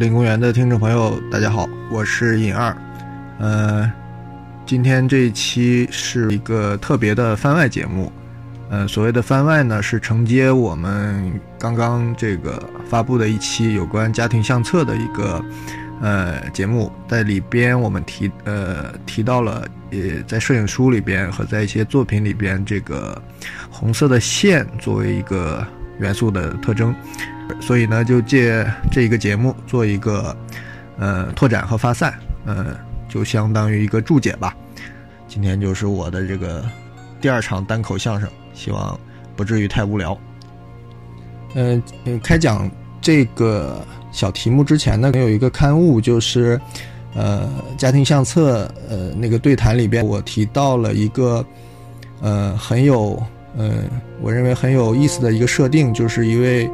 林公园的听众朋友，大家好，我是尹二。呃，今天这一期是一个特别的番外节目。呃，所谓的番外呢，是承接我们刚刚这个发布的一期有关家庭相册的一个呃节目，在里边我们提呃提到了，也在摄影书里边和在一些作品里边，这个红色的线作为一个元素的特征。所以呢，就借这一个节目做一个，呃，拓展和发散，呃，就相当于一个注解吧。今天就是我的这个第二场单口相声，希望不至于太无聊。嗯，开讲这个小题目之前呢，有一个刊物，就是呃，家庭相册，呃，那个对谈里边，我提到了一个，呃，很有，呃，我认为很有意思的一个设定，就是一位。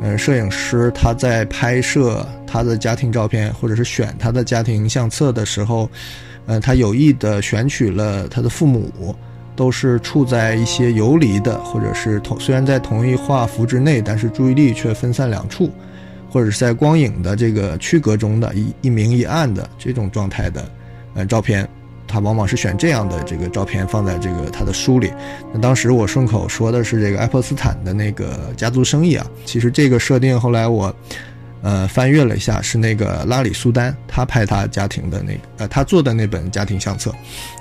嗯，摄影师他在拍摄他的家庭照片，或者是选他的家庭相册的时候，呃，他有意的选取了他的父母，都是处在一些游离的，或者是同虽然在同一画幅之内，但是注意力却分散两处，或者是在光影的这个区隔中的一一明一暗的这种状态的，呃，照片。他往往是选这样的这个照片放在这个他的书里。那当时我顺口说的是这个爱泼斯坦的那个家族生意啊。其实这个设定后来我，呃，翻阅了一下，是那个拉里苏丹他拍他家庭的那个呃他做的那本家庭相册，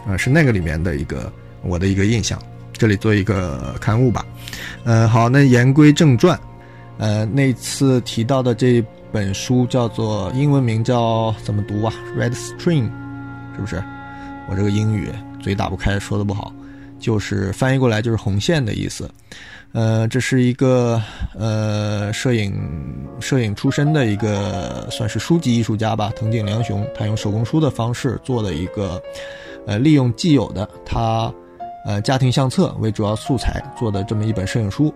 呃是那个里面的一个我的一个印象。这里做一个刊物吧。呃，好，那言归正传，呃，那次提到的这本书叫做英文名叫怎么读啊？Red String，是不是？我这个英语嘴打不开，说的不好，就是翻译过来就是红线的意思。呃，这是一个呃摄影摄影出身的一个算是书籍艺术家吧，藤井良雄，他用手工书的方式做的一个呃利用既有的他呃家庭相册为主要素材做的这么一本摄影书。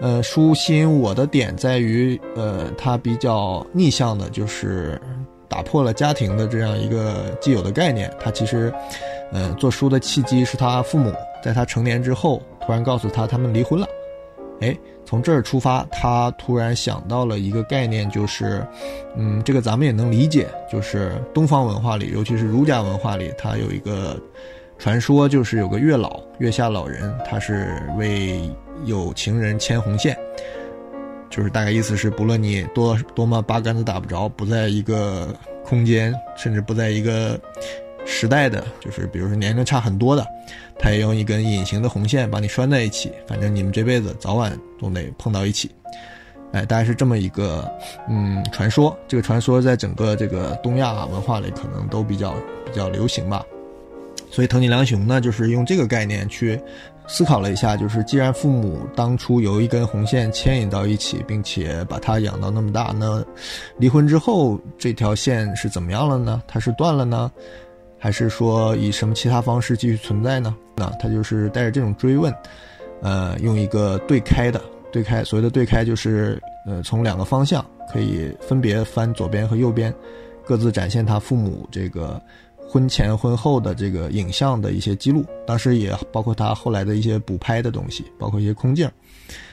呃，书吸引我的点在于呃它比较逆向的，就是。打破了家庭的这样一个既有的概念，他其实，呃，做书的契机是他父母在他成年之后突然告诉他他们离婚了，哎，从这儿出发，他突然想到了一个概念，就是，嗯，这个咱们也能理解，就是东方文化里，尤其是儒家文化里，他有一个传说，就是有个月老，月下老人，他是为有情人牵红线。就是大概意思是，不论你多多么八竿子打不着，不在一个空间，甚至不在一个时代的，就是比如说年龄差很多的，他也用一根隐形的红线把你拴在一起，反正你们这辈子早晚都得碰到一起。哎，大概是这么一个嗯传说。这个传说在整个这个东亚文化里可能都比较比较流行吧。所以藤井良雄呢，就是用这个概念去。思考了一下，就是既然父母当初由一根红线牵引到一起，并且把他养到那么大，那离婚之后这条线是怎么样了呢？它是断了呢，还是说以什么其他方式继续存在呢？那他就是带着这种追问，呃，用一个对开的对开，所谓的对开就是呃从两个方向可以分别翻左边和右边，各自展现他父母这个。婚前婚后的这个影像的一些记录，当时也包括他后来的一些补拍的东西，包括一些空镜，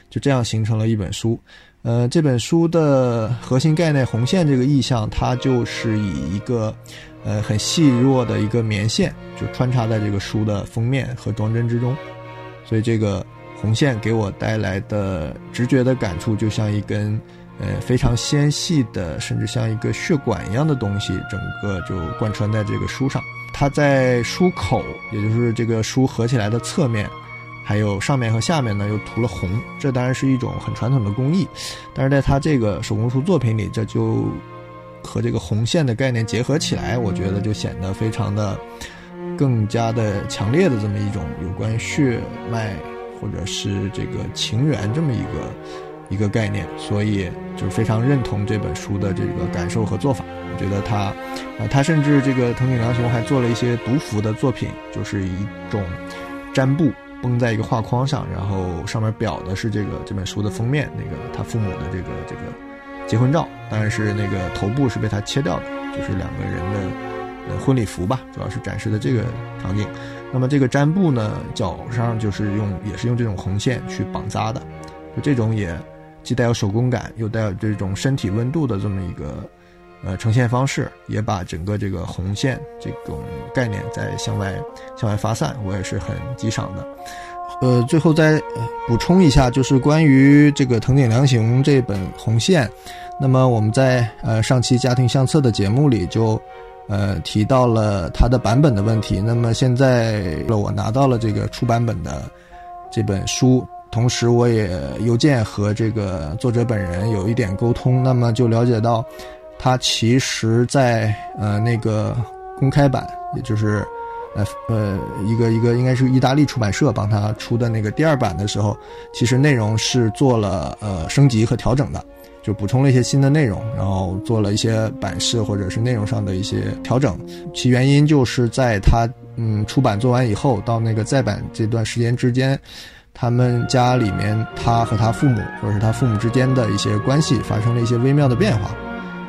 就这样形成了一本书。呃，这本书的核心概念红线这个意象，它就是以一个呃很细弱的一个棉线，就穿插在这个书的封面和装帧之中。所以这个红线给我带来的直觉的感触，就像一根。呃，非常纤细的，甚至像一个血管一样的东西，整个就贯穿在这个书上。它在书口，也就是这个书合起来的侧面，还有上面和下面呢，又涂了红。这当然是一种很传统的工艺，但是在它这个手工书作品里，这就和这个红线的概念结合起来，我觉得就显得非常的更加的强烈的这么一种有关血脉或者是这个情缘这么一个。一个概念，所以就是非常认同这本书的这个感受和做法。我觉得他，啊，他甚至这个藤井良雄还做了一些读符的作品，就是一种毡布绷在一个画框上，然后上面裱的是这个这本书的封面，那个他父母的这个这个结婚照，当然是那个头部是被他切掉的，就是两个人的婚礼服吧，主要是展示的这个场景。那么这个毡布呢，脚上就是用也是用这种红线去绑扎的，就这种也。既带有手工感，又带有这种身体温度的这么一个，呃呈现方式，也把整个这个红线这种概念在向外向外发散，我也是很激赏的。呃，最后再补充一下，就是关于这个藤井良行这本《红线》，那么我们在呃上期家庭相册的节目里就呃提到了它的版本的问题。那么现在我拿到了这个出版本的这本书，同时我也邮件和这个作者本人有一点沟通，那么就了解到，他其实在呃那个公开版，也就是。呃呃，一个一个应该是意大利出版社帮他出的那个第二版的时候，其实内容是做了呃升级和调整的，就补充了一些新的内容，然后做了一些版式或者是内容上的一些调整。其原因就是在他嗯出版做完以后，到那个再版这段时间之间，他们家里面他和他父母或者是他父母之间的一些关系发生了一些微妙的变化，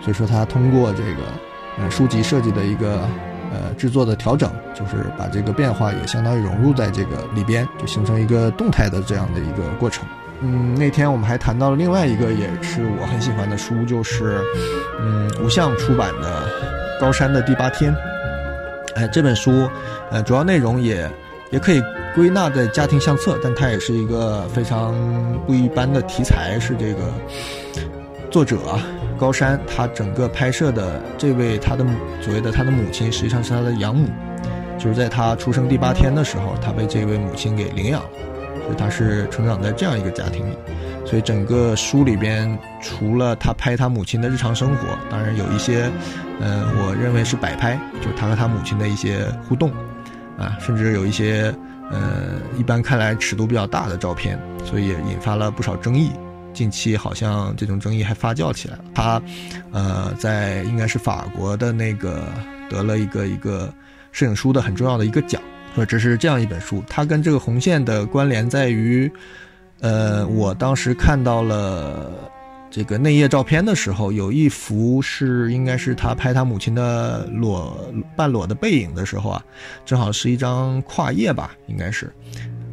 所以说他通过这个呃书籍设计的一个。呃，制作的调整就是把这个变化也相当于融入在这个里边，就形成一个动态的这样的一个过程。嗯，那天我们还谈到了另外一个也是我很喜欢的书，就是嗯吴相出版的《高山的第八天》。哎，这本书呃主要内容也也可以归纳在家庭相册，但它也是一个非常不一般的题材，是这个作者。高山，他整个拍摄的这位他的所谓的他的母亲，实际上是他的养母，就是在他出生第八天的时候，他被这位母亲给领养了，所以他是成长在这样一个家庭里。所以整个书里边，除了他拍他母亲的日常生活，当然有一些，呃，我认为是摆拍，就是他和他母亲的一些互动，啊，甚至有一些，呃，一般看来尺度比较大的照片，所以也引发了不少争议。近期好像这种争议还发酵起来了。他，呃，在应该是法国的那个得了一个一个摄影书的很重要的一个奖。说这是这样一本书，它跟这个红线的关联在于，呃，我当时看到了这个内页照片的时候，有一幅是应该是他拍他母亲的裸半裸的背影的时候啊，正好是一张跨页吧，应该是，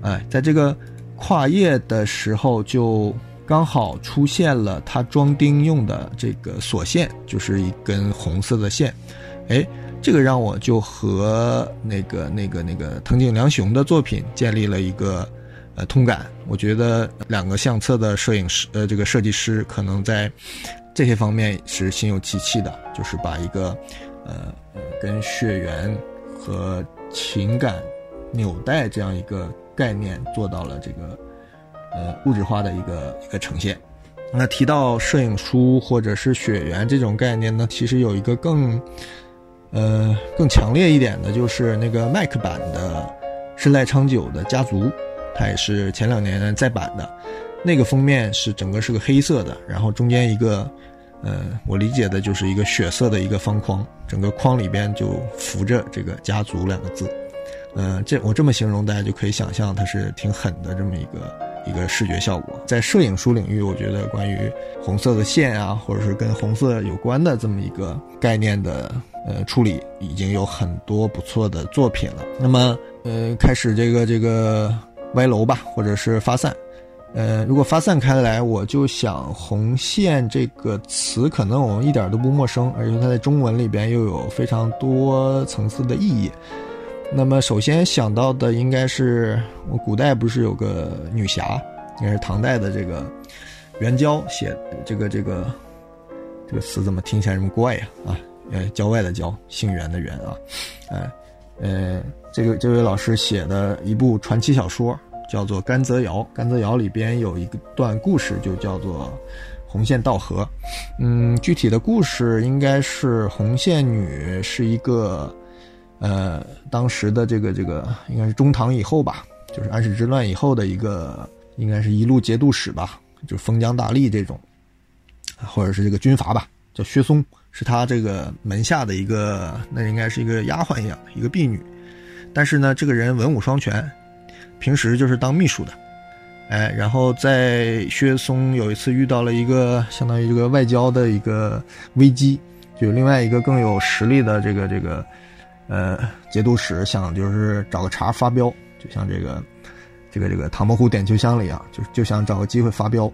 哎，在这个跨页的时候就。刚好出现了他装钉用的这个锁线，就是一根红色的线，哎，这个让我就和那个那个那个藤井良雄的作品建立了一个呃通感。我觉得两个相册的摄影师呃这个设计师可能在这些方面是心有戚戚的，就是把一个呃跟血缘和情感纽带这样一个概念做到了这个。呃，物质化的一个一个呈现。那提到摄影书或者是血缘这种概念呢，其实有一个更，呃，更强烈一点的，就是那个麦克版的是赖昌久的家族，它也是前两年再版的。那个封面是整个是个黑色的，然后中间一个，呃，我理解的就是一个血色的一个方框，整个框里边就浮着这个家族两个字。嗯，这我这么形容，大家就可以想象它是挺狠的这么一个。一个视觉效果，在摄影书领域，我觉得关于红色的线啊，或者是跟红色有关的这么一个概念的呃处理，已经有很多不错的作品了。那么呃，开始这个这个歪楼吧，或者是发散。呃，如果发散开来，我就想“红线”这个词，可能我们一点都不陌生，而且它在中文里边又有非常多层次的意义。那么首先想到的应该是，我古代不是有个女侠，应该是唐代的这个元娇写这个这个这个词怎么听起来这么怪呀？啊，呃，郊外的郊，姓袁的袁啊，哎，呃，这个这位老师写的一部传奇小说叫做《甘泽谣》，甘泽谣里边有一个段故事就叫做红线道河，嗯，具体的故事应该是红线女是一个。呃，当时的这个这个应该是中唐以后吧，就是安史之乱以后的一个，应该是一路节度使吧，就封疆大吏这种，或者是这个军阀吧，叫薛松，是他这个门下的一个，那应该是一个丫鬟一样的一个婢女，但是呢，这个人文武双全，平时就是当秘书的，哎，然后在薛松有一次遇到了一个相当于这个外交的一个危机，就另外一个更有实力的这个这个。呃，节度使想就是找个茬发飙，就像这个，这个这个唐伯虎点秋香了一样，就就想找个机会发飙。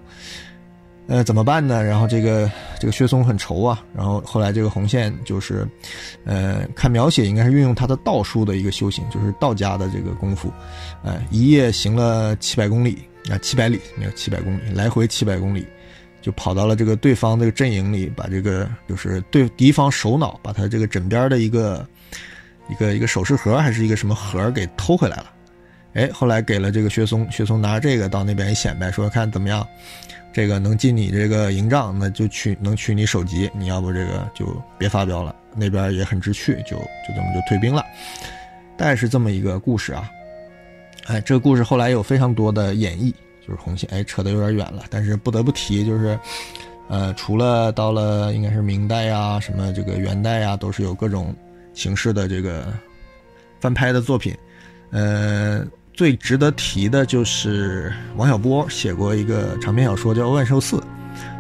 呃，怎么办呢？然后这个这个薛松很愁啊。然后后来这个红线就是，呃，看描写应该是运用他的道术的一个修行，就是道家的这个功夫，呃，一夜行了七百公里啊，七百里没有七百公里，来回七百公里，就跑到了这个对方这个阵营里，把这个就是对敌方首脑，把他这个枕边的一个一个一个首饰盒还是一个什么盒给偷回来了。哎，后来给了这个薛松，薛松拿着这个到那边一显摆，说看怎么样。这个能进你这个营帐，那就取能取你首级。你要不这个就别发飙了。那边也很知趣，就就这么就退兵了。大概是这么一个故事啊。哎，这个故事后来有非常多的演绎，就是红线。哎，扯得有点远了，但是不得不提，就是呃，除了到了应该是明代呀，什么这个元代呀，都是有各种形式的这个翻拍的作品，呃。最值得提的就是王小波写过一个长篇小说叫《万寿寺》，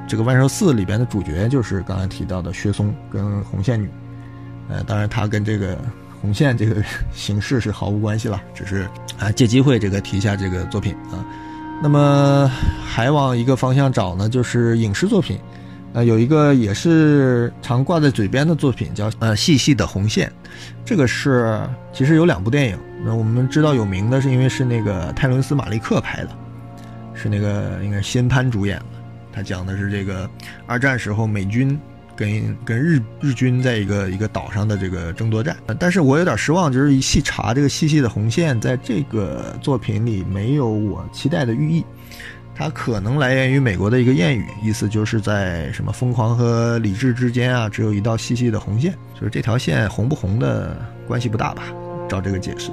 这个《万寿寺》里边的主角就是刚才提到的薛松跟红线女，呃，当然他跟这个红线这个 形式是毫无关系了，只是啊借机会这个提一下这个作品啊。那么还往一个方向找呢，就是影视作品。呃，有一个也是常挂在嘴边的作品，叫《呃细细的红线》，这个是其实有两部电影。那我们知道有名的是因为是那个泰伦斯·马利克拍的，是那个应该是辛潘主演的。他讲的是这个二战时候美军跟跟日日军在一个一个岛上的这个争夺战。但是我有点失望，就是一细查这个《细细的红线》在这个作品里没有我期待的寓意。它可能来源于美国的一个谚语，意思就是在什么疯狂和理智之间啊，只有一道细细的红线，就是这条线红不红的关系不大吧？照这个解释，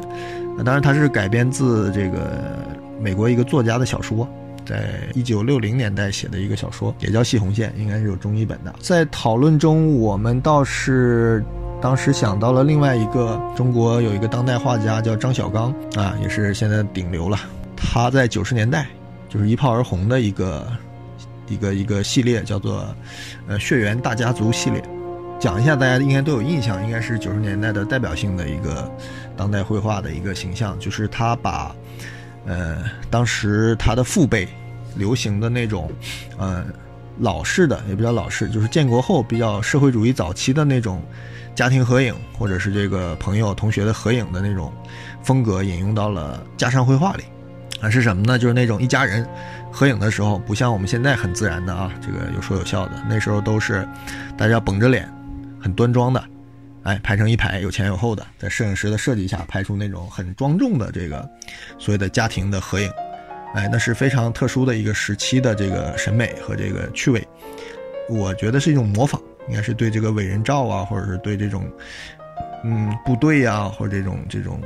那当然它是改编自这个美国一个作家的小说，在一九六零年代写的一个小说，也叫《细红线》，应该是有中译本的。在讨论中，我们倒是当时想到了另外一个中国有一个当代画家叫张小刚啊，也是现在顶流了。他在九十年代。就是一炮而红的一个一个一个系列，叫做呃血缘大家族系列。讲一下，大家应该都有印象，应该是九十年代的代表性的一个当代绘画的一个形象。就是他把呃当时他的父辈流行的那种呃老式的，也比较老式，就是建国后比较社会主义早期的那种家庭合影，或者是这个朋友同学的合影的那种风格，引用到了家常绘画里。啊，是什么呢？就是那种一家人合影的时候，不像我们现在很自然的啊，这个有说有笑的。那时候都是大家绷着脸，很端庄的，哎，排成一排，有前有后的，在摄影师的设计下拍出那种很庄重的这个所谓的家庭的合影，哎，那是非常特殊的一个时期的这个审美和这个趣味。我觉得是一种模仿，应该是对这个伟人照啊，或者是对这种嗯部队呀，或者这种这种。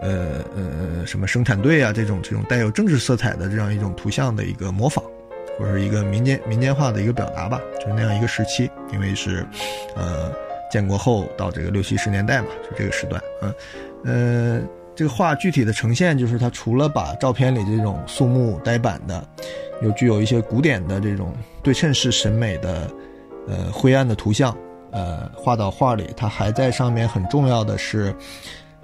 呃呃什么生产队啊，这种这种带有政治色彩的这样一种图像的一个模仿，或者是一个民间民间化的一个表达吧，就是那样一个时期，因为是，呃，建国后到这个六七十年代嘛，就这个时段，嗯，呃，这个画具体的呈现就是它除了把照片里这种肃穆呆板的，又具有一些古典的这种对称式审美的，呃，灰暗的图像，呃，画到画里，它还在上面很重要的是，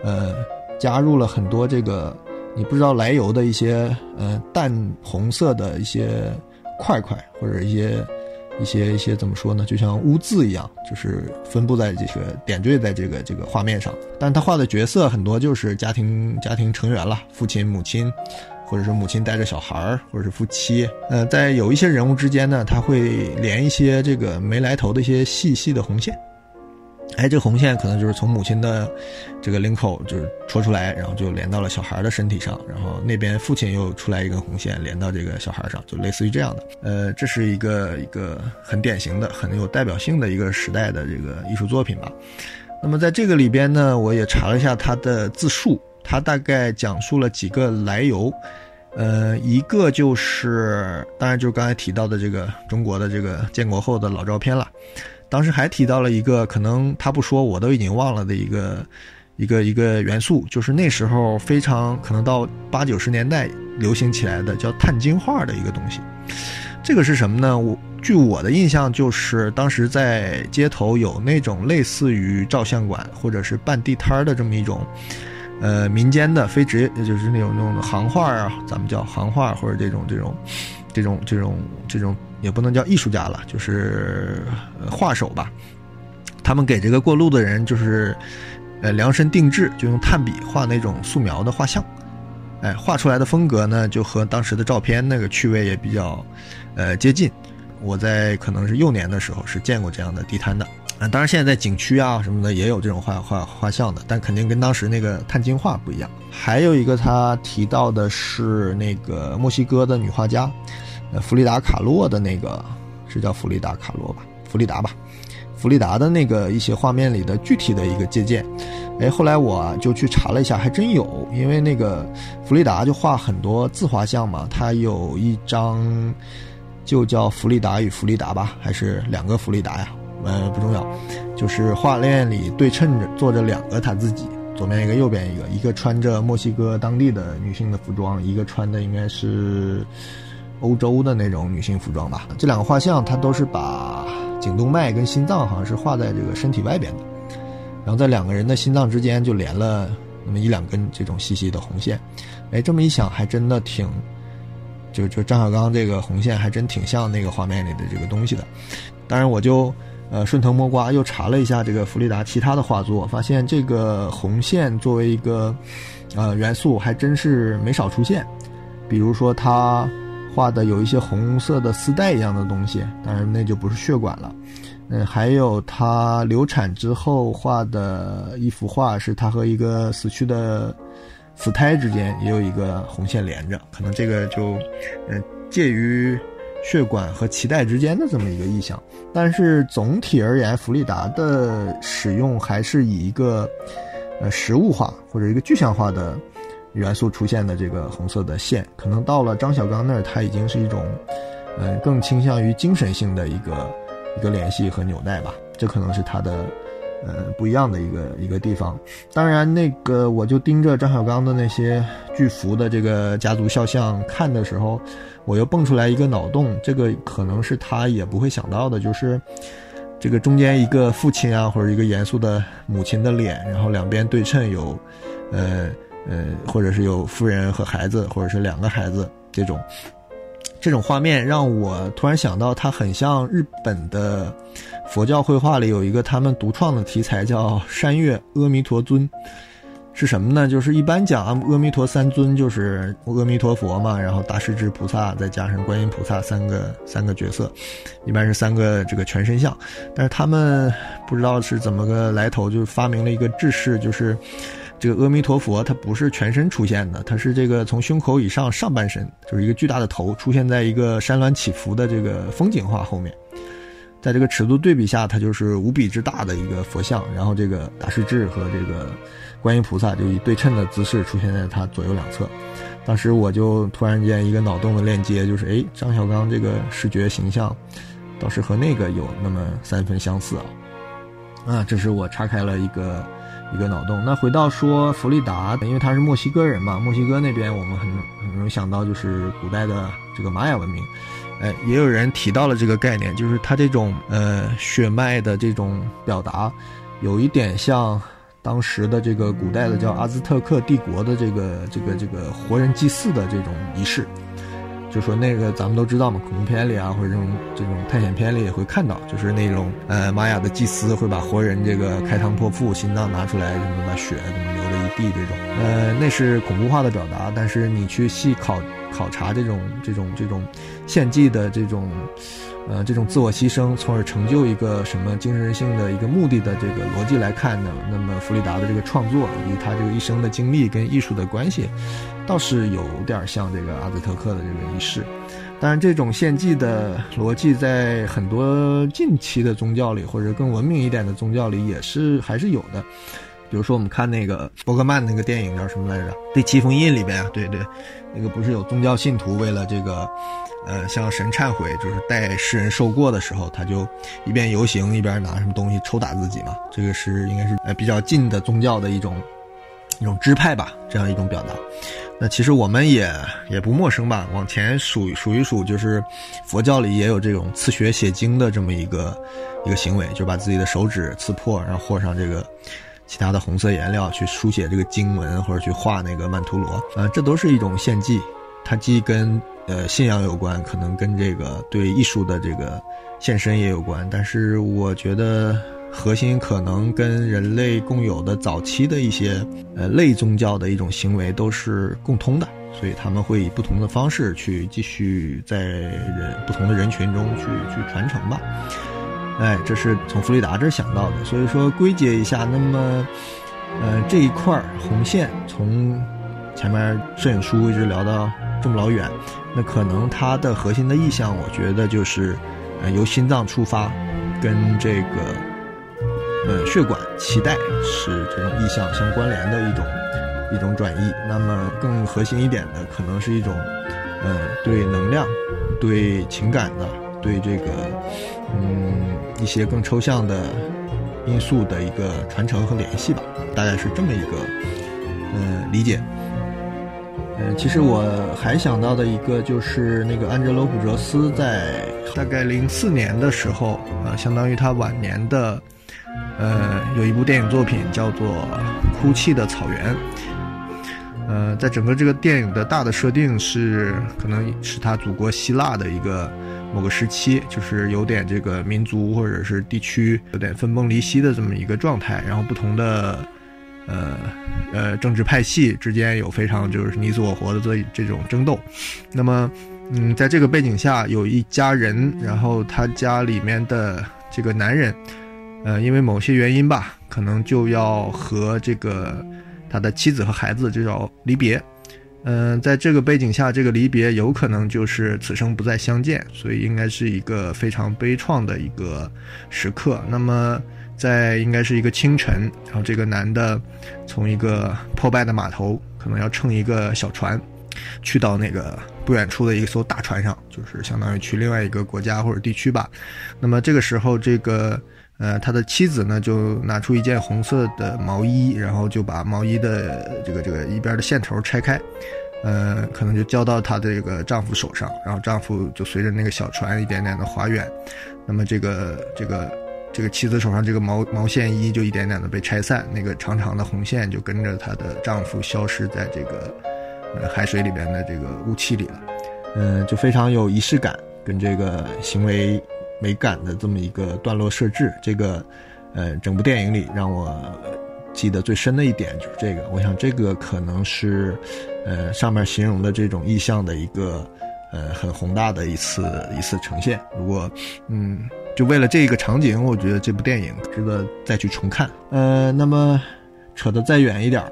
呃。加入了很多这个你不知道来由的一些呃淡红色的一些块块或者一些一些一些怎么说呢？就像污渍一样，就是分布在这个点缀在这个这个画面上。但他画的角色很多就是家庭家庭成员了，父亲、母亲，或者是母亲带着小孩儿，或者是夫妻。呃，在有一些人物之间呢，他会连一些这个没来头的一些细细的红线。哎，这红线可能就是从母亲的这个领口就是戳出来，然后就连到了小孩的身体上，然后那边父亲又出来一根红线连到这个小孩上，就类似于这样的。呃，这是一个一个很典型的、很有代表性的一个时代的这个艺术作品吧。那么在这个里边呢，我也查了一下它的自述，它大概讲述了几个来由。呃，一个就是，当然就是刚才提到的这个中国的这个建国后的老照片了。当时还提到了一个可能他不说我都已经忘了的一个一个一个元素，就是那时候非常可能到八九十年代流行起来的叫碳晶画的一个东西。这个是什么呢？我据我的印象，就是当时在街头有那种类似于照相馆或者是办地摊的这么一种，呃，民间的非职业，就是那种那种行画啊，咱们叫行画或者这种这种。这种这种这种也不能叫艺术家了，就是画手吧。他们给这个过路的人就是呃量身定制，就用炭笔画那种素描的画像。哎，画出来的风格呢，就和当时的照片那个趣味也比较呃接近。我在可能是幼年的时候是见过这样的地摊的。啊，当然现在在景区啊什么的也有这种画画画像的，但肯定跟当时那个碳金画不一样。还有一个他提到的是那个墨西哥的女画家，呃，弗里达卡洛的那个是叫弗里达卡洛吧？弗里达吧？弗里达的那个一些画面里的具体的一个借鉴。哎，后来我就去查了一下，还真有，因为那个弗里达就画很多自画像嘛，他有一张就叫弗里达与弗里达吧，还是两个弗里达呀？呃，不重要，就是画面里对称着坐着两个他自己，左边一个，右边一个，一个穿着墨西哥当地的女性的服装，一个穿的应该是欧洲的那种女性服装吧。这两个画像，它都是把颈动脉跟心脏好像是画在这个身体外边的，然后在两个人的心脏之间就连了那么一两根这种细细的红线。哎，这么一想，还真的挺，就就张小刚这个红线还真挺像那个画面里的这个东西的。当然，我就。呃，顺藤摸瓜又查了一下这个弗里达其他的画作，发现这个红线作为一个呃元素还真是没少出现。比如说他画的有一些红色的丝带一样的东西，当然那就不是血管了。嗯，还有他流产之后画的一幅画，是他和一个死去的死胎之间也有一个红线连着，可能这个就嗯介于。血管和脐带之间的这么一个意象，但是总体而言，弗里达的使用还是以一个呃实物化或者一个具象化的元素出现的这个红色的线，可能到了张小刚那儿，它已经是一种嗯更倾向于精神性的一个一个联系和纽带吧，这可能是他的呃不一样的一个一个地方。当然，那个我就盯着张小刚的那些巨幅的这个家族肖像看的时候。我又蹦出来一个脑洞，这个可能是他也不会想到的，就是这个中间一个父亲啊，或者一个严肃的母亲的脸，然后两边对称有，呃呃，或者是有夫人和孩子，或者是两个孩子这种，这种画面让我突然想到，它很像日本的佛教绘画里有一个他们独创的题材，叫山岳阿弥陀尊。是什么呢？就是一般讲阿弥陀三尊，就是阿弥陀佛嘛，然后大势至菩萨，再加上观音菩萨三个三个角色，一般是三个这个全身像。但是他们不知道是怎么个来头，就发明了一个制式，就是这个阿弥陀佛它不是全身出现的，它是这个从胸口以上上半身，就是一个巨大的头出现在一个山峦起伏的这个风景画后面，在这个尺度对比下，它就是无比之大的一个佛像，然后这个大势至和这个。观音菩萨就以对称的姿势出现在他左右两侧，当时我就突然间一个脑洞的链接，就是哎，张小刚这个视觉形象，倒是和那个有那么三分相似啊！啊，这是我岔开了一个一个脑洞。那回到说弗里达，因为他是墨西哥人嘛，墨西哥那边我们很很容易想到就是古代的这个玛雅文明，哎，也有人提到了这个概念，就是他这种呃血脉的这种表达，有一点像。当时的这个古代的叫阿兹特克帝国的这个这个这个活人祭祀的这种仪式，就说那个咱们都知道嘛，恐怖片里啊或者这种这种探险片里也会看到，就是那种呃玛雅的祭司会把活人这个开膛破腹，心脏拿出来，什么把血怎么流了一地这种，呃那是恐怖化的表达，但是你去细考考察这种这种这种献祭的这种。呃，这种自我牺牲，从而成就一个什么精神性的一个目的的这个逻辑来看呢？那么弗里达的这个创作以及他这个一生的经历跟艺术的关系，倒是有点像这个阿兹特克的这个仪式。当然，这种献祭的逻辑在很多近期的宗教里，或者更文明一点的宗教里，也是还是有的。比如说，我们看那个伯格曼那个电影叫什么来着？《第七封印》里边啊，对对，那个不是有宗教信徒为了这个。呃，向神忏悔，就是带世人受过的时候，他就一边游行一边拿什么东西抽打自己嘛。这个是应该是呃比较近的宗教的一种一种支派吧，这样一种表达。那其实我们也也不陌生吧，往前数数一数，就是佛教里也有这种刺血写经的这么一个一个行为，就把自己的手指刺破，然后和上这个其他的红色颜料去书写这个经文，或者去画那个曼陀罗啊，这都是一种献祭，它既跟呃信仰有关，可能跟这个对艺术的这个献身也有关。但是我觉得核心可能跟人类共有的早期的一些呃类宗教的一种行为都是共通的，所以他们会以不同的方式去继续在人不同的人群中去去传承吧。哎，这是从弗里达这儿想到的。所以说归结一下，那么呃这一块红线从。前面摄影书一直聊到这么老远，那可能它的核心的意向，我觉得就是，呃，由心脏出发，跟这个，呃，血管脐带是这种意向相关联的一种一种转移。那么更核心一点的，可能是一种，呃，对能量、对情感的、对这个，嗯，一些更抽象的因素的一个传承和联系吧。大概是这么一个，呃，理解。嗯，其实我还想到的一个就是那个安哲罗·普哲斯在大概零四年的时候，呃，相当于他晚年的，呃，有一部电影作品叫做《哭泣的草原》。呃，在整个这个电影的大的设定是，可能是他祖国希腊的一个某个时期，就是有点这个民族或者是地区有点分崩离析的这么一个状态，然后不同的。呃，呃，政治派系之间有非常就是你死我活的这这种争斗，那么，嗯，在这个背景下，有一家人，然后他家里面的这个男人，呃，因为某些原因吧，可能就要和这个他的妻子和孩子就要离别，嗯，在这个背景下，这个离别有可能就是此生不再相见，所以应该是一个非常悲怆的一个时刻。那么。在应该是一个清晨，然后这个男的从一个破败的码头，可能要乘一个小船，去到那个不远处的一艘大船上，就是相当于去另外一个国家或者地区吧。那么这个时候，这个呃他的妻子呢就拿出一件红色的毛衣，然后就把毛衣的这个这个一边的线头拆开，呃，可能就交到她的这个丈夫手上，然后丈夫就随着那个小船一点点的划远。那么这个这个。这个妻子手上这个毛毛线衣就一点点的被拆散，那个长长的红线就跟着她的丈夫消失在这个呃海水里边的这个雾气里了，嗯，就非常有仪式感跟这个行为美感的这么一个段落设置。这个呃整部电影里让我记得最深的一点就是这个，我想这个可能是呃上面形容的这种意象的一个呃很宏大的一次一次呈现。如果嗯。就为了这个场景，我觉得这部电影值得再去重看。呃，那么扯得再远一点，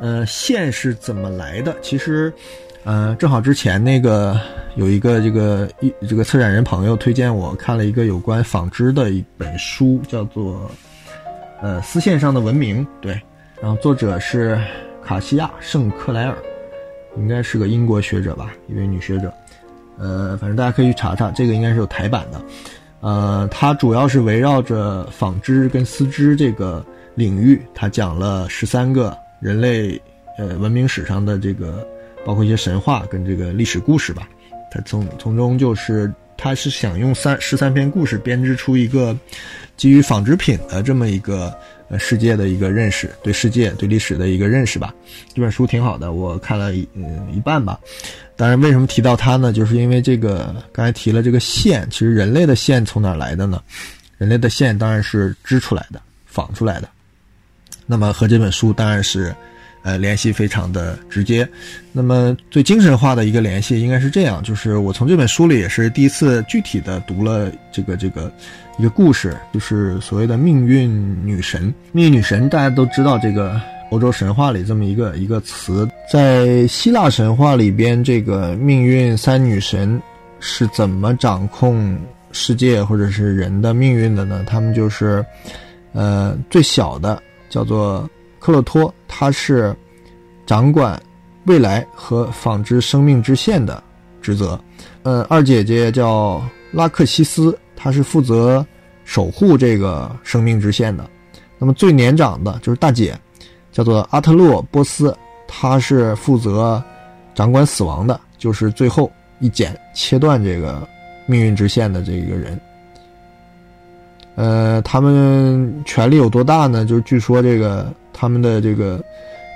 呃，线是怎么来的？其实，呃，正好之前那个有一个这个一这个策展人朋友推荐我看了一个有关纺织的一本书，叫做《呃丝线上的文明》。对，然后作者是卡西亚·圣克莱尔，应该是个英国学者吧，一位女学者。呃，反正大家可以去查查，这个应该是有台版的。呃，它主要是围绕着纺织跟丝织这个领域，它讲了十三个人类呃文明史上的这个，包括一些神话跟这个历史故事吧。它从从中就是，他是想用三十三篇故事编织出一个基于纺织品的这么一个呃世界的一个认识，对世界对历史的一个认识吧。这本书挺好的，我看了一嗯一半吧。当然，为什么提到它呢？就是因为这个刚才提了这个线，其实人类的线从哪来的呢？人类的线当然是织出来的、纺出来的。那么和这本书当然是，呃，联系非常的直接。那么最精神化的一个联系应该是这样：就是我从这本书里也是第一次具体的读了这个这个一个故事，就是所谓的命运女神。命运女神大家都知道这个。欧洲神话里这么一个一个词，在希腊神话里边，这个命运三女神是怎么掌控世界或者是人的命运的呢？他们就是，呃，最小的叫做克洛托，他是掌管未来和纺织生命之线的职责。呃，二姐姐叫拉克西斯，她是负责守护这个生命之线的。那么最年长的就是大姐。叫做阿特洛波斯，她是负责掌管死亡的，就是最后一剪切断这个命运之线的这个人。呃，他们权力有多大呢？就是据说这个他们的这个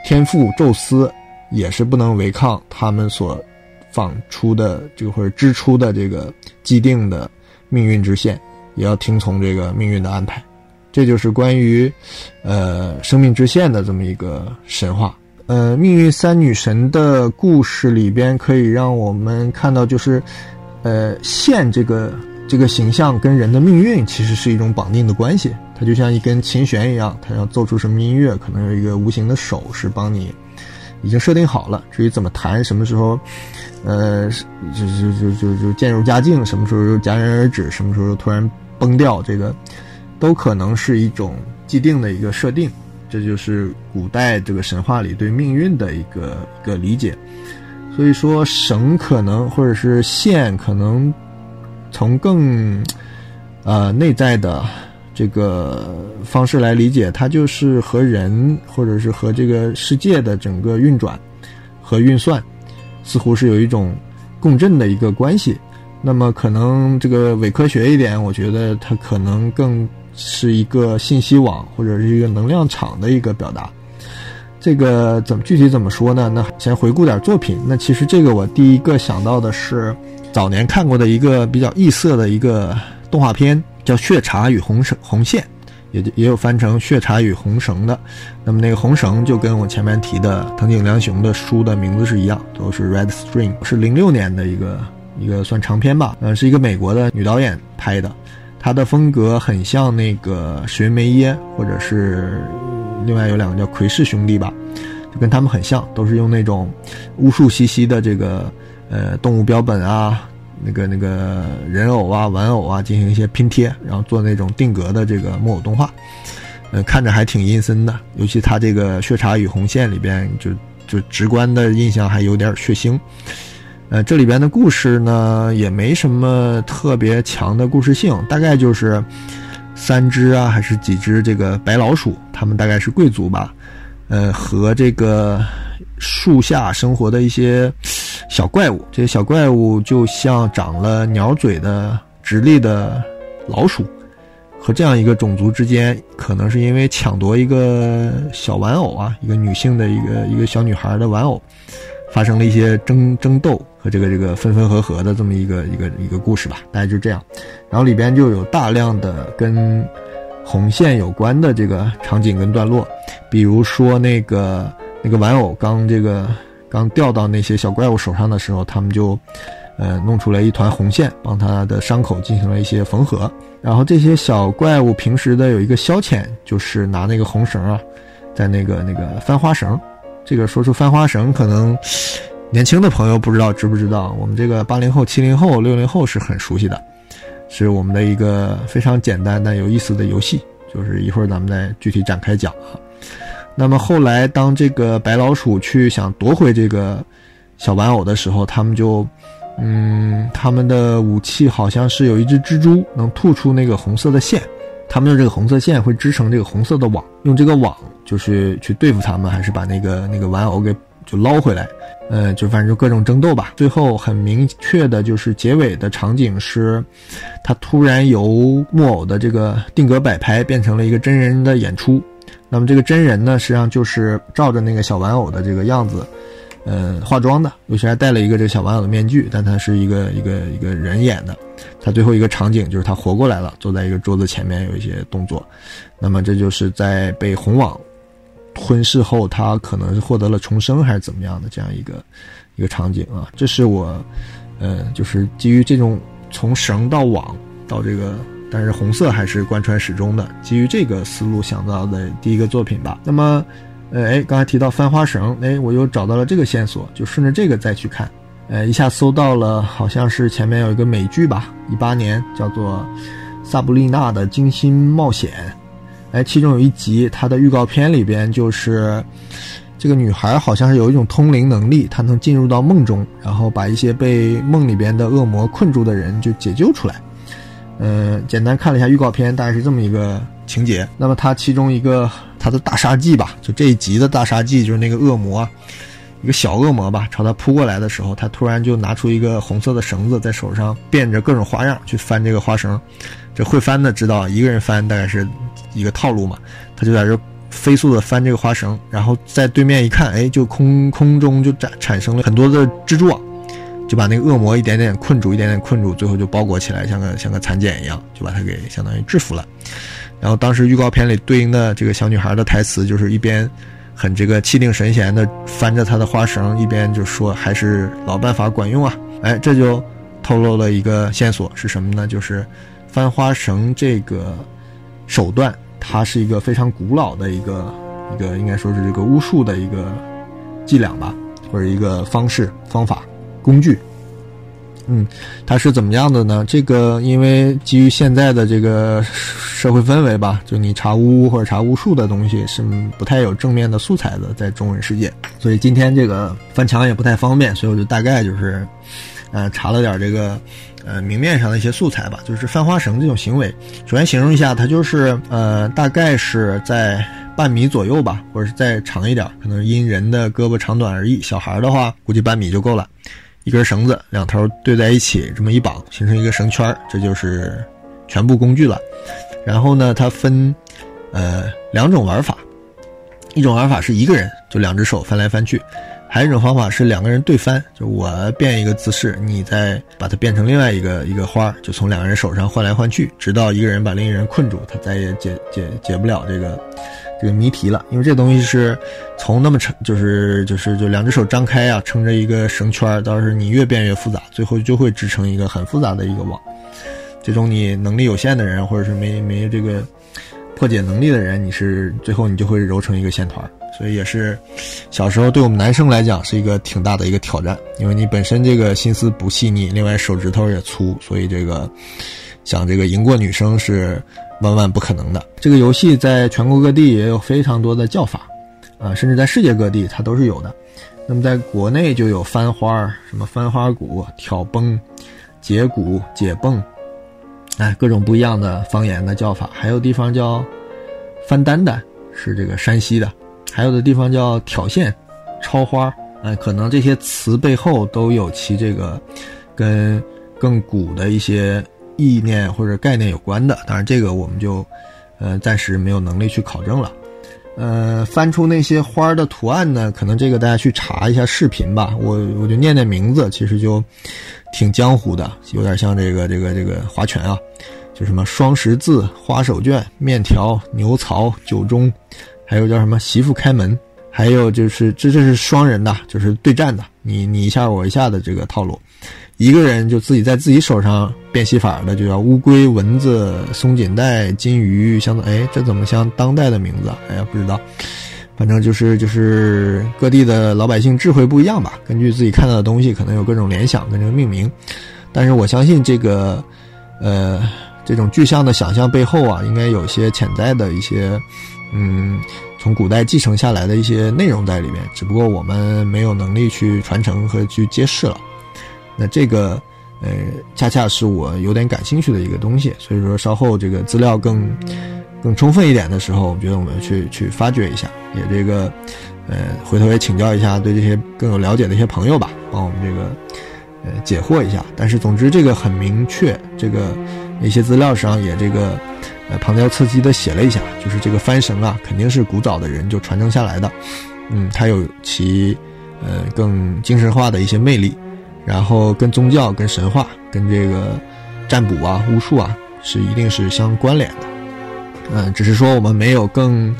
天父宙斯也是不能违抗他们所仿出的这个或者织出的这个既定的命运之线，也要听从这个命运的安排。这就是关于，呃，生命之线的这么一个神话。呃，命运三女神的故事里边，可以让我们看到，就是，呃，线这个这个形象跟人的命运其实是一种绑定的关系。它就像一根琴弦一样，它要奏出什么音乐，可能有一个无形的手是帮你已经设定好了。至于怎么弹，什么时候，呃，就就就就就渐入佳境，什么时候又戛然而止，什么时候又突然崩掉，这个都可能是一种既定的一个设定。这就是古代这个神话里对命运的一个一个理解。所以说，绳可能或者是线可能从更呃内在的。这个方式来理解，它就是和人或者是和这个世界的整个运转和运算，似乎是有一种共振的一个关系。那么，可能这个伪科学一点，我觉得它可能更是一个信息网或者是一个能量场的一个表达。这个怎么具体怎么说呢？那先回顾点作品。那其实这个我第一个想到的是早年看过的一个比较异色的一个动画片。叫《血茶与红绳红线》，也也有翻成《血茶与红绳》的。那么那个红绳就跟我前面提的藤井良雄的书的名字是一样，都是 Red String，是零六年的一个一个算长片吧。呃，是一个美国的女导演拍的，她的风格很像那个石原梅耶，或者是另外有两个叫奎氏兄弟吧，就跟他们很像，都是用那种巫术兮兮的这个呃动物标本啊。那个那个人偶啊、玩偶啊，进行一些拼贴，然后做那种定格的这个木偶动画，呃，看着还挺阴森的。尤其他这个《血茶与红线》里边，就就直观的印象还有点血腥。呃，这里边的故事呢，也没什么特别强的故事性，大概就是三只啊，还是几只这个白老鼠，他们大概是贵族吧，呃，和这个树下生活的一些。小怪物，这些小怪物就像长了鸟嘴的直立的老鼠，和这样一个种族之间，可能是因为抢夺一个小玩偶啊，一个女性的一个一个小女孩的玩偶，发生了一些争争斗和这个这个分分合合的这么一个一个一个故事吧，大概就这样。然后里边就有大量的跟红线有关的这个场景跟段落，比如说那个那个玩偶刚这个。刚掉到那些小怪物手上的时候，他们就，呃，弄出来一团红线，帮他的伤口进行了一些缝合。然后这些小怪物平时的有一个消遣，就是拿那个红绳啊，在那个那个翻花绳。这个说出翻花绳，可能年轻的朋友不知道知不知道？我们这个八零后、七零后、六零后是很熟悉的，是我们的一个非常简单但有意思的游戏。就是一会儿咱们再具体展开讲啊。那么后来，当这个白老鼠去想夺回这个小玩偶的时候，他们就，嗯，他们的武器好像是有一只蜘蛛能吐出那个红色的线，他们用这个红色线会织成这个红色的网，用这个网就是去对付他们，还是把那个那个玩偶给就捞回来，呃，就反正就各种争斗吧。最后很明确的就是结尾的场景是，他突然由木偶的这个定格摆拍变成了一个真人的演出。那么这个真人呢，实际上就是照着那个小玩偶的这个样子，呃，化妆的，尤其还戴了一个这个小玩偶的面具，但他是一个一个一个人演的。他最后一个场景就是他活过来了，坐在一个桌子前面有一些动作。那么这就是在被红网吞噬后，他可能是获得了重生还是怎么样的这样一个一个场景啊。这是我，呃，就是基于这种从绳到网到这个。但是红色还是贯穿始终的，基于这个思路想到的第一个作品吧。那么，呃，哎，刚才提到翻花绳，哎，我又找到了这个线索，就顺着这个再去看，呃，一下搜到了，好像是前面有一个美剧吧，一八年叫做《萨布丽娜的精心冒险》，哎，其中有一集，它的预告片里边就是这个女孩好像是有一种通灵能力，她能进入到梦中，然后把一些被梦里边的恶魔困住的人就解救出来。嗯，简单看了一下预告片，大概是这么一个情节。那么它其中一个它的大杀技吧，就这一集的大杀技就是那个恶魔，一个小恶魔吧，朝他扑过来的时候，他突然就拿出一个红色的绳子，在手上变着各种花样去翻这个花绳。这会翻的知道，一个人翻大概是一个套路嘛，他就在这飞速的翻这个花绳，然后在对面一看，哎，就空空中就产产生了很多的蜘蛛网。就把那个恶魔一点点困住，一点点困住，最后就包裹起来，像个像个蚕茧一样，就把他给相当于制服了。然后当时预告片里对应的这个小女孩的台词就是一边很这个气定神闲的翻着她的花绳，一边就说还是老办法管用啊！哎，这就透露了一个线索是什么呢？就是翻花绳这个手段，它是一个非常古老的一个一个应该说是这个巫术的一个伎俩吧，或者一个方式方法工具。嗯，它是怎么样的呢？这个因为基于现在的这个社会氛围吧，就你查巫或者查巫术的东西是不太有正面的素材的，在中文世界。所以今天这个翻墙也不太方便，所以我就大概就是，呃，查了点这个，呃，明面上的一些素材吧。就是翻花绳这种行为，首先形容一下，它就是呃，大概是在半米左右吧，或者是再长一点，可能因人的胳膊长短而异。小孩的话，估计半米就够了。一根绳子，两头对在一起，这么一绑，形成一个绳圈这就是全部工具了。然后呢，它分呃两种玩法，一种玩法是一个人就两只手翻来翻去，还有一种方法是两个人对翻，就我变一个姿势，你再把它变成另外一个一个花，就从两个人手上换来换去，直到一个人把另一人困住，他再也解解解不了这个。这个谜题了，因为这东西是从那么长，就是就是就两只手张开啊，撑着一个绳圈，倒是你越变越复杂，最后就会织成一个很复杂的一个网。这种你能力有限的人，或者是没没这个破解能力的人，你是最后你就会揉成一个线团。所以也是小时候对我们男生来讲是一个挺大的一个挑战，因为你本身这个心思不细腻，另外手指头也粗，所以这个想这个赢过女生是。万万不可能的！这个游戏在全国各地也有非常多的叫法，啊，甚至在世界各地它都是有的。那么在国内就有翻花什么翻花鼓、挑崩、解鼓、解蹦，哎，各种不一样的方言的叫法。还有地方叫翻单的，是这个山西的；还有的地方叫挑线、抄花，哎，可能这些词背后都有其这个跟更古的一些。意念或者概念有关的，当然这个我们就，呃，暂时没有能力去考证了。呃，翻出那些花的图案呢，可能这个大家去查一下视频吧。我我就念念名字，其实就挺江湖的，有点像这个这个这个划拳啊，就什么双十字、花手绢、面条、牛槽、酒盅，还有叫什么媳妇开门，还有就是这这是双人的，就是对战的，你你一下我一下的这个套路。一个人就自己在自己手上变戏法的，就叫乌龟、蚊子、松紧带、金鱼，相当哎，这怎么像当代的名字？哎呀，不知道，反正就是 就是各地的老百姓智慧不一样吧，根据自己看到的东西，可能有各种联想跟这个命名。但是我相信这个，呃，这种具象的想象背后啊，应该有些潜在的一些，嗯，从古代继承下来的一些内容在里面，只不过我们没有能力去传承和去揭示了。那这个，呃，恰恰是我有点感兴趣的一个东西，所以说稍后这个资料更更充分一点的时候，我觉得我们去去发掘一下，也这个，呃，回头也请教一下对这些更有了解的一些朋友吧，帮我们这个呃解惑一下。但是总之这个很明确，这个一些资料上也这个呃旁敲侧击的写了一下，就是这个翻绳啊，肯定是古早的人就传承下来的，嗯，它有其呃更精神化的一些魅力。然后跟宗教、跟神话、跟这个占卜啊、巫术啊，是一定是相关联的。嗯，只是说我们没有更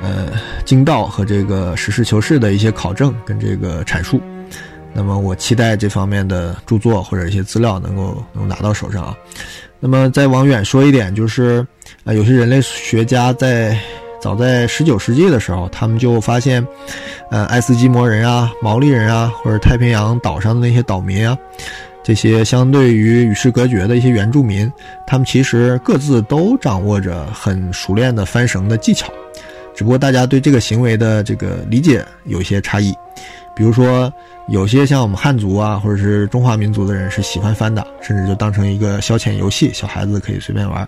呃精到和这个实事求是的一些考证跟这个阐述。那么我期待这方面的著作或者一些资料能够能拿到手上啊。那么再往远说一点，就是啊，有些人类学家在。早在十九世纪的时候，他们就发现，呃，爱斯基摩人啊、毛利人啊，或者太平洋岛上的那些岛民啊，这些相对于与世隔绝的一些原住民，他们其实各自都掌握着很熟练的翻绳的技巧，只不过大家对这个行为的这个理解有一些差异。比如说，有些像我们汉族啊，或者是中华民族的人是喜欢翻的，甚至就当成一个消遣游戏，小孩子可以随便玩。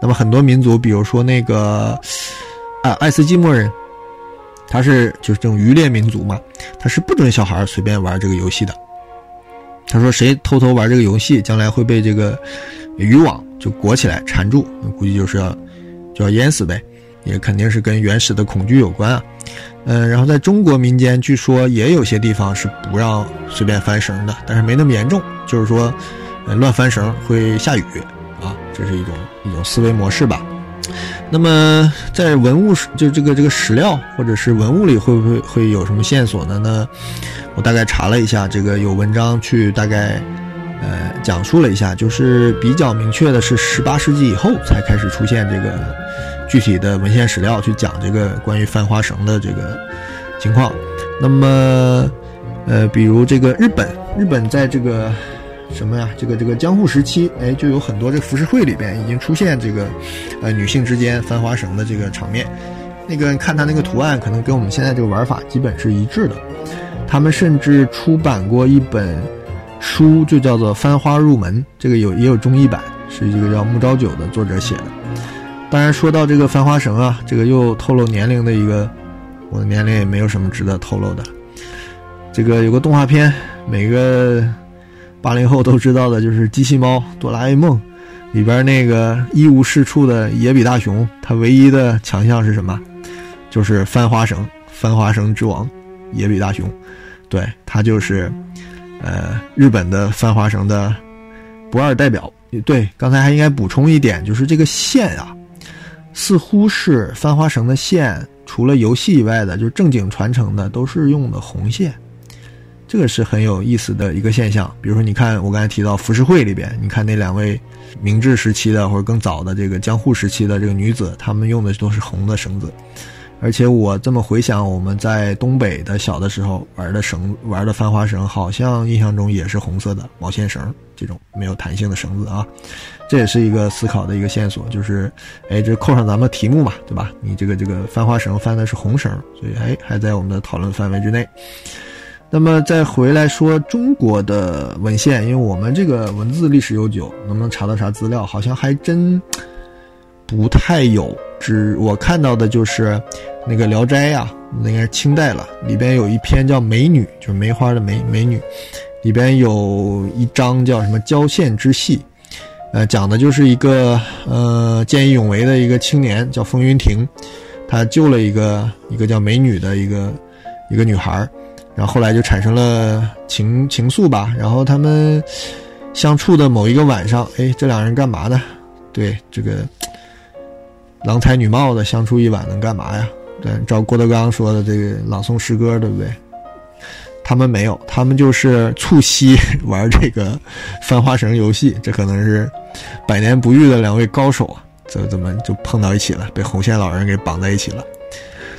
那么很多民族，比如说那个。啊，爱斯基摩人，他是就是这种渔猎民族嘛，他是不准小孩随便玩这个游戏的。他说，谁偷偷玩这个游戏，将来会被这个渔网就裹起来缠住，估计就是要就要淹死呗。也肯定是跟原始的恐惧有关啊。嗯，然后在中国民间，据说也有些地方是不让随便翻绳的，但是没那么严重，就是说，乱翻绳会下雨啊，这是一种一种思维模式吧。那么在文物就这个这个史料或者是文物里会不会会有什么线索呢？那我大概查了一下，这个有文章去大概呃讲述了一下，就是比较明确的是十八世纪以后才开始出现这个。具体的文献史料去讲这个关于翻花绳的这个情况，那么，呃，比如这个日本，日本在这个什么呀？这个这个江户时期，哎，就有很多这个浮世绘里边已经出现这个，呃，女性之间翻花绳的这个场面。那个看他那个图案，可能跟我们现在这个玩法基本是一致的。他们甚至出版过一本书，就叫做《翻花入门》，这个有也有中译版，是一个叫木昭久的作者写的。当然，说到这个翻花绳啊，这个又透露年龄的一个，我的年龄也没有什么值得透露的。这个有个动画片，每个八零后都知道的，就是《机器猫哆啦 A 梦》里边那个一无是处的野比大雄，他唯一的强项是什么？就是翻花绳，翻花绳之王，野比大雄。对他就是，呃，日本的翻花绳的不二代表。对，刚才还应该补充一点，就是这个线啊。似乎是翻花绳的线，除了游戏以外的，就是正经传承的，都是用的红线。这个是很有意思的一个现象。比如说，你看我刚才提到浮世绘里边，你看那两位明治时期的或者更早的这个江户时期的这个女子，她们用的都是红的绳子。而且我这么回想，我们在东北的小的时候玩的绳，玩的翻花绳，好像印象中也是红色的毛线绳，这种没有弹性的绳子啊。这也是一个思考的一个线索，就是，哎，这扣上咱们题目嘛，对吧？你这个这个翻花绳翻的是红绳，所以哎还在我们的讨论范围之内。那么再回来说中国的文献，因为我们这个文字历史悠久，能不能查到啥资料？好像还真不太有。只我看到的就是那个《聊斋》呀，那应该是清代了，里边有一篇叫《美女》，就是梅花的梅美女，里边有一章叫什么“交线之戏”。呃，讲的就是一个呃见义勇为的一个青年，叫风云亭，他救了一个一个叫美女的一个一个女孩儿然后后来就产生了情情愫吧。然后他们相处的某一个晚上，哎，这两人干嘛呢？对，这个郎才女貌的相处一晚能干嘛呀？对，照郭德纲说的这个朗诵诗歌，对不对？他们没有，他们就是促膝 玩这个翻花绳游戏，这可能是百年不遇的两位高手啊！怎怎么就碰到一起了？被红线老人给绑在一起了，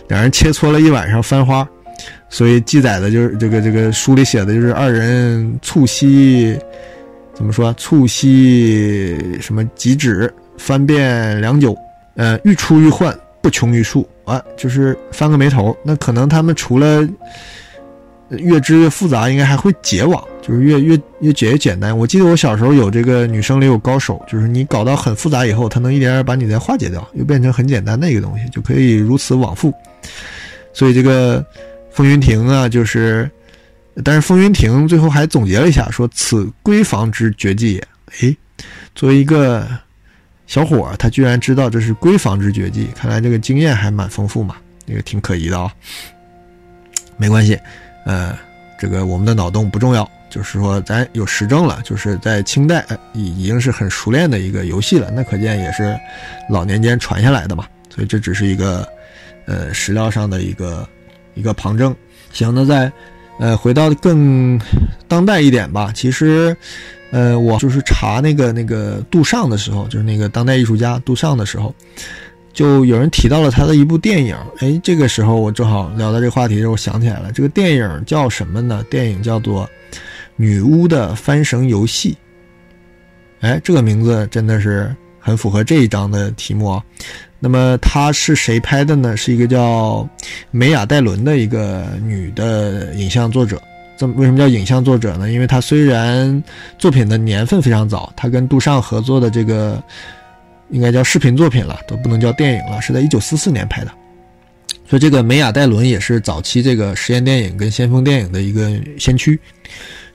两人切磋了一晚上翻花，所以记载的就是这个这个书里写的就是二人促膝，怎么说？促膝什么几指翻遍良久，呃，愈出愈换，不穷于数啊，就是翻个眉头。那可能他们除了。越织越复杂，应该还会结网，就是越越越解越简单。我记得我小时候有这个女生里有高手，就是你搞到很复杂以后，她能一点点把你再化解掉，又变成很简单的一个东西，就可以如此往复。所以这个风云亭啊，就是，但是风云亭最后还总结了一下，说此闺房之绝技也。诶，作为一个小伙，他居然知道这是闺房之绝技，看来这个经验还蛮丰富嘛，这个挺可疑的啊。没关系。呃，这个我们的脑洞不重要，就是说咱有实证了，就是在清代已已经是很熟练的一个游戏了，那可见也是老年间传下来的嘛，所以这只是一个呃史料上的一个一个旁证。行，那再呃回到更当代一点吧，其实呃我就是查那个那个杜尚的时候，就是那个当代艺术家杜尚的时候。就有人提到了他的一部电影，哎，这个时候我正好聊到这个话题的时候，我想起来了，这个电影叫什么呢？电影叫做《女巫的翻绳游戏》。哎，这个名字真的是很符合这一章的题目啊。那么他是谁拍的呢？是一个叫梅雅戴伦的一个女的影像作者。这为什么叫影像作者呢？因为他虽然作品的年份非常早，他跟杜尚合作的这个。应该叫视频作品了，都不能叫电影了，是在一九四四年拍的。所以这个梅雅戴伦也是早期这个实验电影跟先锋电影的一个先驱，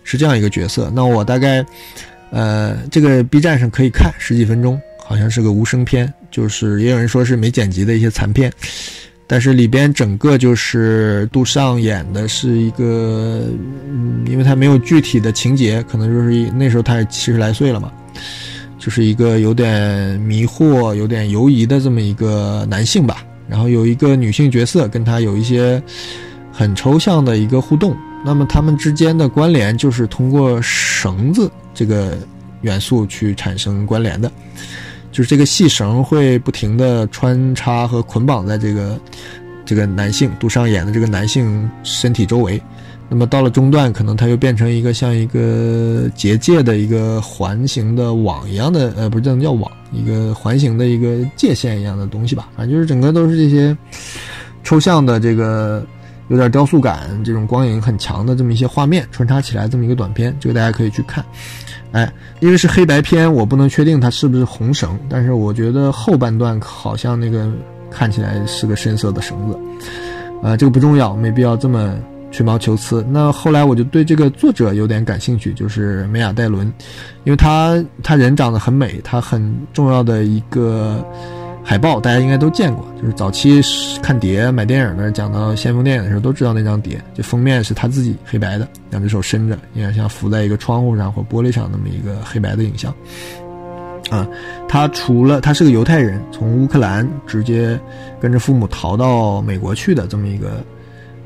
是这样一个角色。那我大概，呃，这个 B 站上可以看十几分钟，好像是个无声片，就是也有人说是没剪辑的一些残片。但是里边整个就是杜尚演的是一个，嗯，因为他没有具体的情节，可能就是那时候他也七十来岁了嘛，就是一个有点迷惑、有点犹疑的这么一个男性吧。然后有一个女性角色跟他有一些很抽象的一个互动，那么他们之间的关联就是通过绳子这个元素去产生关联的。就是这个细绳会不停的穿插和捆绑在这个这个男性杜尚演的这个男性身体周围，那么到了中段，可能它又变成一个像一个结界的一个环形的网一样的，呃，不是能叫网，一个环形的一个界限一样的东西吧。反正就是整个都是这些抽象的这个有点雕塑感，这种光影很强的这么一些画面穿插起来这么一个短片，这个大家可以去看。哎，因为是黑白片，我不能确定它是不是红绳，但是我觉得后半段好像那个看起来是个深色的绳子，呃，这个不重要，没必要这么吹毛求疵。那后来我就对这个作者有点感兴趣，就是梅雅戴伦，因为他他人长得很美，他很重要的一个。海报大家应该都见过，就是早期看碟买电影的，讲到先锋电影的时候都知道那张碟，就封面是他自己黑白的，两只手伸着，有点像浮在一个窗户上或玻璃上那么一个黑白的影像。啊，他除了他是个犹太人，从乌克兰直接跟着父母逃到美国去的这么一个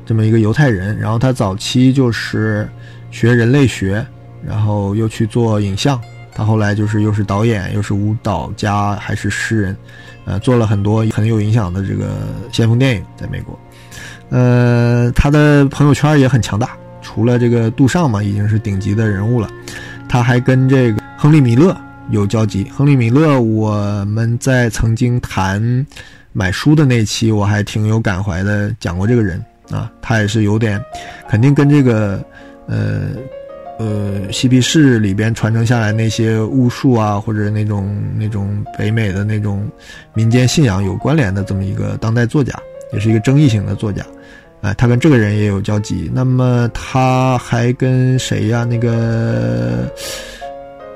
这么一个犹太人，然后他早期就是学人类学，然后又去做影像，他后来就是又是导演，又是舞蹈家，还是诗人。呃，做了很多很有影响的这个先锋电影，在美国，呃，他的朋友圈也很强大。除了这个杜尚嘛，已经是顶级的人物了，他还跟这个亨利·米勒有交集。亨利·米勒，我们在曾经谈买书的那期，我还挺有感怀的，讲过这个人啊，他也是有点，肯定跟这个，呃。呃，嬉皮士里边传承下来那些巫术啊，或者那种那种北美的那种民间信仰有关联的这么一个当代作家，也是一个争议性的作家，哎，他跟这个人也有交集。那么他还跟谁呀？那个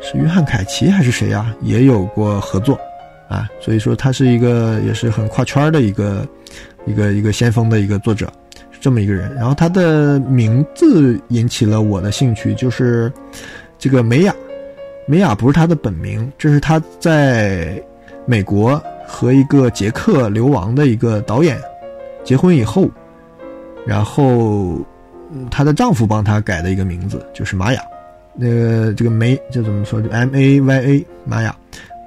是约翰凯奇还是谁呀？也有过合作，啊，所以说他是一个也是很跨圈的一个一个一个先锋的一个作者。这么一个人，然后他的名字引起了我的兴趣，就是这个梅雅。梅雅不是他的本名，这是他在美国和一个捷克流亡的一个导演结婚以后，然后她的丈夫帮她改的一个名字，就是玛雅。那个这个梅就怎么说？就 M A Y A 玛雅。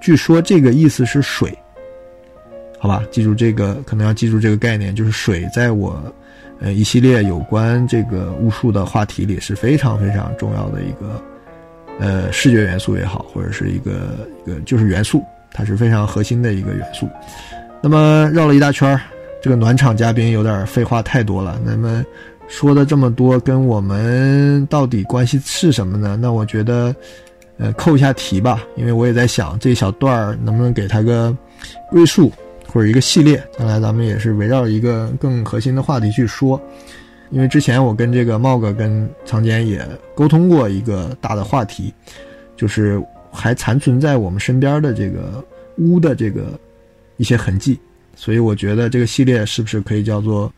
据说这个意思是水，好吧？记住这个，可能要记住这个概念，就是水在我。呃，一系列有关这个巫术的话题里是非常非常重要的一个，呃，视觉元素也好，或者是一个一个就是元素，它是非常核心的一个元素。那么绕了一大圈这个暖场嘉宾有点废话太多了。那么说的这么多，跟我们到底关系是什么呢？那我觉得，呃，扣一下题吧，因为我也在想这小段能不能给他个瑞数。或者一个系列，将来咱们也是围绕一个更核心的话题去说。因为之前我跟这个茂哥跟常坚也沟通过一个大的话题，就是还残存在我们身边的这个巫的这个一些痕迹。所以我觉得这个系列是不是可以叫做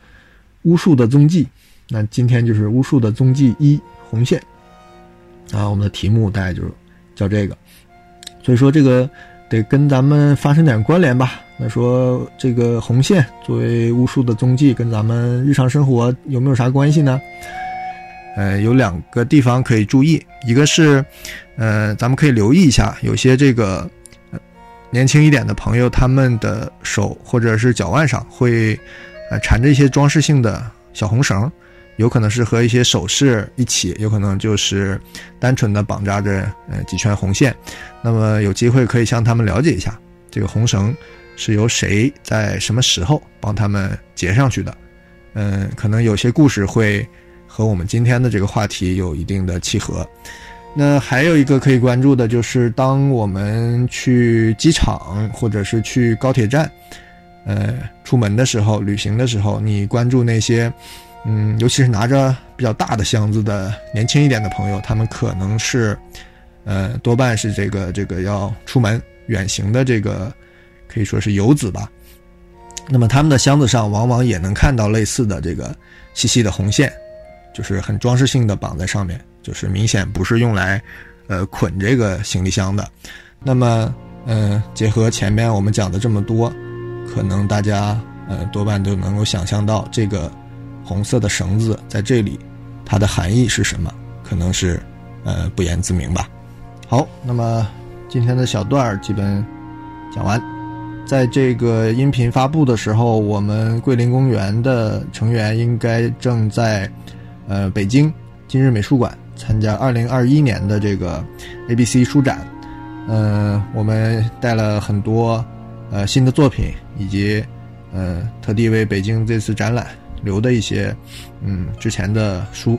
巫术的踪迹？那今天就是巫术的踪迹一红线啊，我们的题目大概就是叫这个。所以说这个。得跟咱们发生点关联吧？那说这个红线作为巫术的踪迹，跟咱们日常生活有没有啥关系呢？呃，有两个地方可以注意，一个是，呃，咱们可以留意一下，有些这个年轻一点的朋友，他们的手或者是脚腕上会呃缠着一些装饰性的小红绳。有可能是和一些首饰一起，有可能就是单纯的绑扎着呃几圈红线。那么有机会可以向他们了解一下，这个红绳是由谁在什么时候帮他们结上去的？嗯，可能有些故事会和我们今天的这个话题有一定的契合。那还有一个可以关注的就是，当我们去机场或者是去高铁站，呃，出门的时候、旅行的时候，你关注那些。嗯，尤其是拿着比较大的箱子的年轻一点的朋友，他们可能是，呃，多半是这个这个要出门远行的这个可以说是游子吧。那么他们的箱子上往往也能看到类似的这个细细的红线，就是很装饰性的绑在上面，就是明显不是用来呃捆这个行李箱的。那么，嗯，结合前面我们讲的这么多，可能大家呃多半都能够想象到这个红色的绳子在这里它的含义是什么，可能是呃不言自明吧。好，那么今天的小段儿基本讲完。在这个音频发布的时候，我们桂林公园的成员应该正在，呃，北京今日美术馆参加二零二一年的这个 ABC 书展。嗯，我们带了很多呃新的作品，以及呃特地为北京这次展览留的一些嗯之前的书。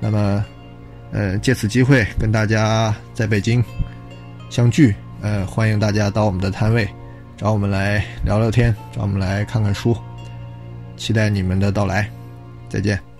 那么，呃，借此机会跟大家在北京相聚，呃，欢迎大家到我们的摊位。找我们来聊聊天，找我们来看看书，期待你们的到来，再见。